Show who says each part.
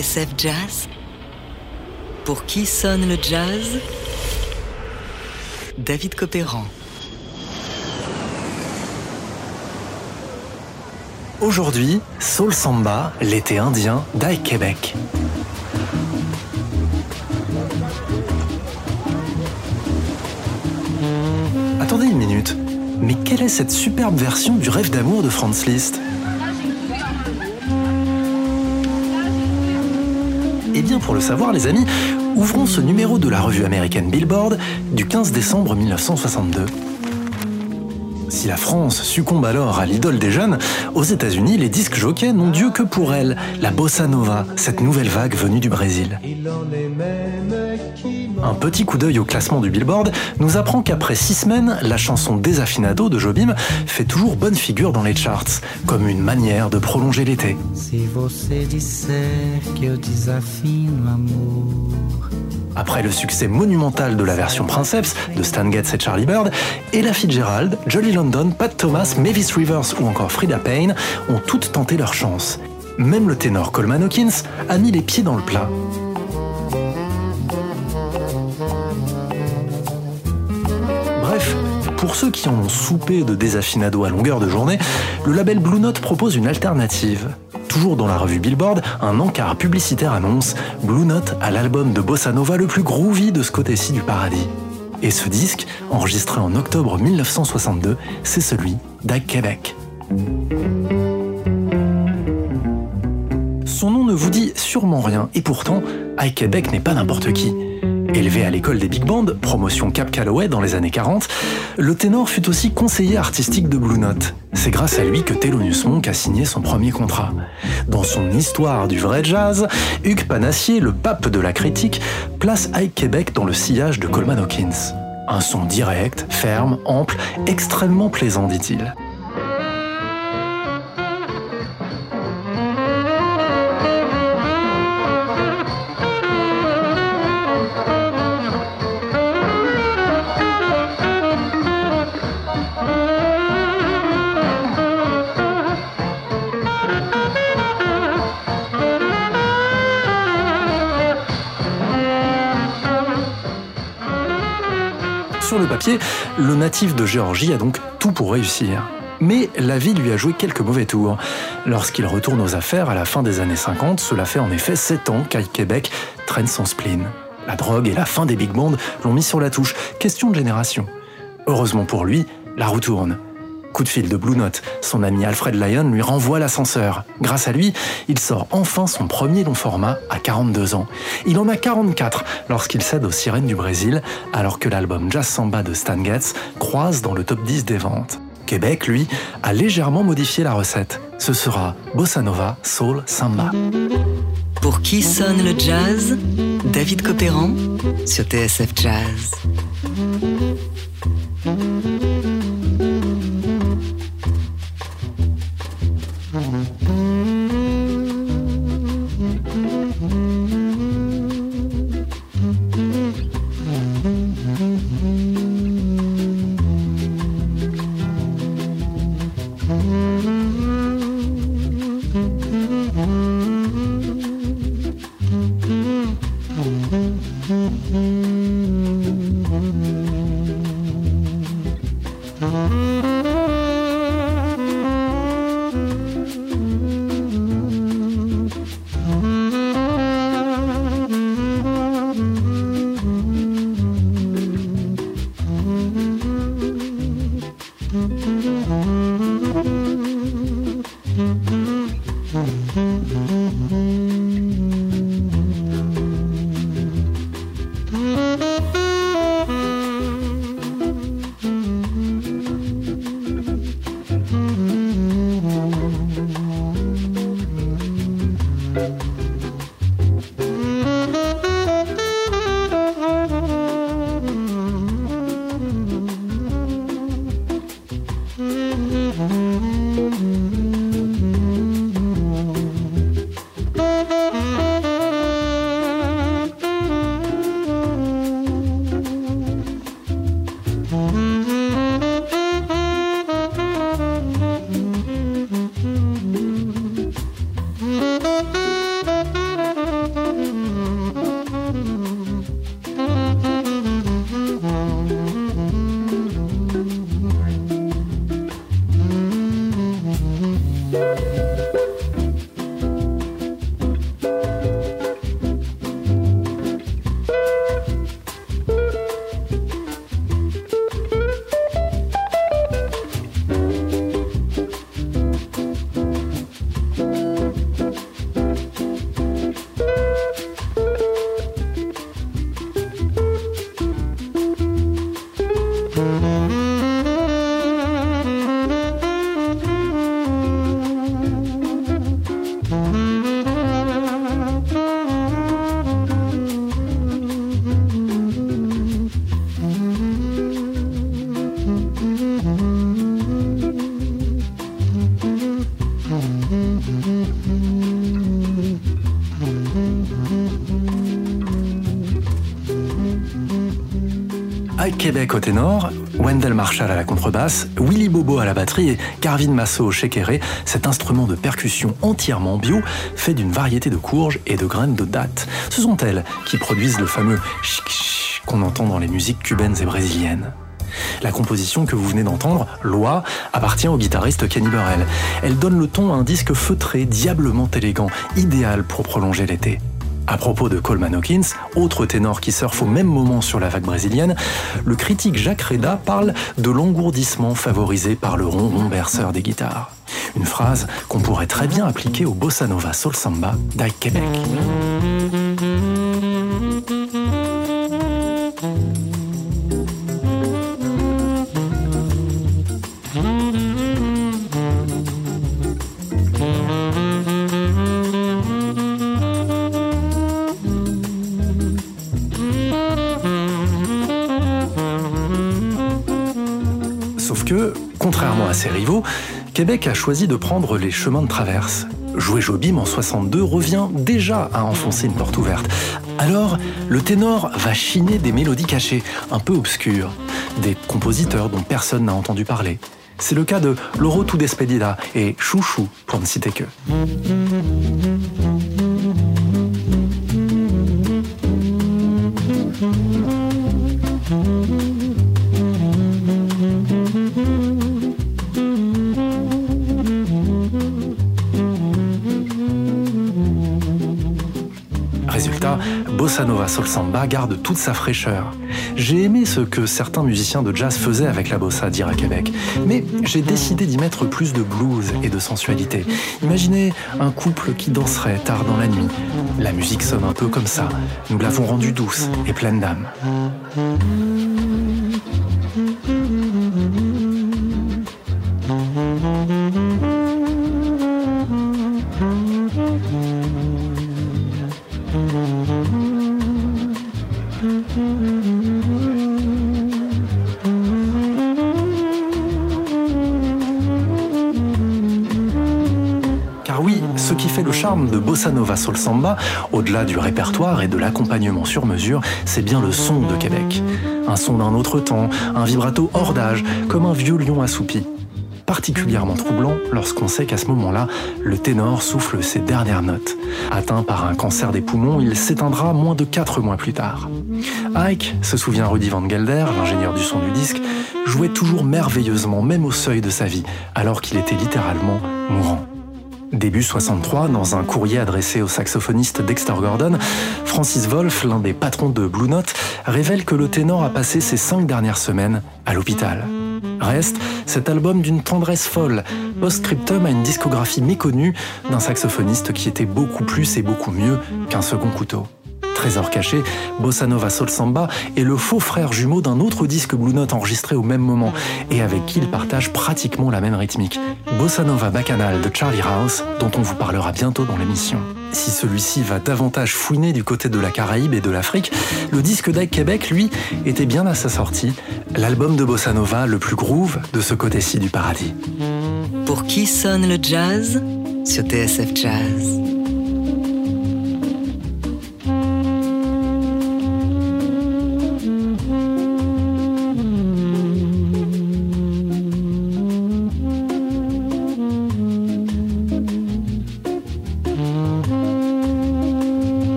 Speaker 1: TSF Jazz Pour qui sonne le jazz? David Copéran.
Speaker 2: Aujourd'hui, Soul Samba, l'été indien d'Aïe Québec. Attendez une minute, mais quelle est cette superbe version du rêve d'amour de Franz Liszt? Pour le savoir, les amis, ouvrons ce numéro de la revue américaine Billboard du 15 décembre 1962. Si la France succombe alors à l'idole des jeunes, aux États-Unis, les disques jockeys n'ont Dieu que pour elle, la bossa nova, cette nouvelle vague venue du Brésil. Un petit coup d'œil au classement du Billboard nous apprend qu'après six semaines, la chanson Desafinado de Jobim fait toujours bonne figure dans les charts, comme une manière de prolonger l'été. Après le succès monumental de la version Princeps de Stan Getz et Charlie Bird, Ella Fitzgerald, Jolly London, Pat Thomas, Mavis Rivers ou encore Frida Payne ont toutes tenté leur chance. Même le ténor Coleman Hawkins a mis les pieds dans le plat. Bref, pour ceux qui en ont soupé de désafinado à longueur de journée, le label Blue Note propose une alternative. Toujours dans la revue Billboard, un encart publicitaire annonce Blue Note a l'album de bossa nova le plus groovy de ce côté-ci du paradis. Et ce disque, enregistré en octobre 1962, c'est celui d'Ag Québec. Son nom ne vous dit sûrement rien, et pourtant, Ike Québec n'est pas n'importe qui. Élevé à l'école des big bands, promotion Cap Calloway dans les années 40, le ténor fut aussi conseiller artistique de Blue Note. C'est grâce à lui que Thelonious Monk a signé son premier contrat. Dans son histoire du vrai jazz, Hugues Panassier, le pape de la critique, place Ike Québec dans le sillage de Coleman Hawkins. Un son direct, ferme, ample, extrêmement plaisant, dit-il. Sur le papier, le natif de Géorgie a donc tout pour réussir. Mais la vie lui a joué quelques mauvais tours. Lorsqu'il retourne aux affaires à la fin des années 50, cela fait en effet 7 ans qu'Aïe Québec traîne son spleen. La drogue et la fin des big bands l'ont mis sur la touche. Question de génération. Heureusement pour lui, la roue tourne. Coup de fil de Blue Note, son ami Alfred Lyon lui renvoie l'ascenseur. Grâce à lui, il sort enfin son premier long format à 42 ans. Il en a 44 lorsqu'il cède aux Sirènes du Brésil, alors que l'album Jazz Samba de Stan Getz croise dans le top 10 des ventes. Québec, lui, a légèrement modifié la recette. Ce sera Bossa Nova, Soul, Samba.
Speaker 1: Pour qui sonne le jazz? David Copéran sur TSF Jazz. Mm-hmm.
Speaker 2: Québec au ténor, Wendell Marshall à la contrebasse, Willy Bobo à la batterie et Garvin Masso au shekere, cet instrument de percussion entièrement bio, fait d'une variété de courges et de graines de date. Ce sont elles qui produisent le fameux chic qu'on entend dans les musiques cubaines et brésiliennes. La composition que vous venez d'entendre, Loi, appartient au guitariste Kenny Burrell. Elle donne le ton à un disque feutré, diablement élégant, idéal pour prolonger l'été. À propos de Coleman Hawkins, autre ténor qui surfe au même moment sur la vague brésilienne, le critique Jacques Reda parle de l'engourdissement favorisé par le ronron berceur des guitares. Une phrase qu'on pourrait très bien appliquer au bossa nova soul samba d'Ike Québec. Ses rivaux, Québec a choisi de prendre les chemins de traverse. Jouer Jobim en 62 revient déjà à enfoncer une porte ouverte. Alors, le ténor va chiner des mélodies cachées, un peu obscures, des compositeurs dont personne n'a entendu parler. C'est le cas de Loro Despedida et Chouchou, pour ne citer que. Bossa nova soul samba garde toute sa fraîcheur. J'ai aimé ce que certains musiciens de jazz faisaient avec la bossa, à Québec, mais j'ai décidé d'y mettre plus de blues et de sensualité. Imaginez un couple qui danserait tard dans la nuit. La musique sonne un peu comme ça. Nous l'avons rendue douce et pleine d'âme. De Bossa Nova Soul Samba, au-delà du répertoire et de l'accompagnement sur mesure, c'est bien le son de Québec. Un son d'un autre temps, un vibrato hors d'âge, comme un vieux lion assoupi. Particulièrement troublant lorsqu'on sait qu'à ce moment-là, le ténor souffle ses dernières notes. Atteint par un cancer des poumons, il s'éteindra moins de quatre mois plus tard. Ike, se souvient Rudy Van Gelder, l'ingénieur du son du disque, jouait toujours merveilleusement, même au seuil de sa vie, alors qu'il était littéralement mourant. Début 63, dans un courrier adressé au saxophoniste Dexter Gordon, Francis Wolff, l'un des patrons de Blue Note, révèle que le ténor a passé ses cinq dernières semaines à l'hôpital. Reste cet album d'une tendresse folle, post-scriptum à une discographie méconnue d'un saxophoniste qui était beaucoup plus et beaucoup mieux qu'un second couteau. Trésor caché, Bossa Nova Soul Samba est le faux frère jumeau d'un autre disque Blue Note enregistré au même moment et avec qui il partage pratiquement la même rythmique. Bossa Nova Bacchanal de Charlie Rouse, dont on vous parlera bientôt dans l'émission. Si celui-ci va davantage fouiner du côté de la Caraïbe et de l'Afrique, le disque d'Ike Québec, lui, était bien à sa sortie, l'album de Bossa Nova le plus groove de ce côté-ci du paradis.
Speaker 1: Pour qui sonne le jazz? Sur TSF Jazz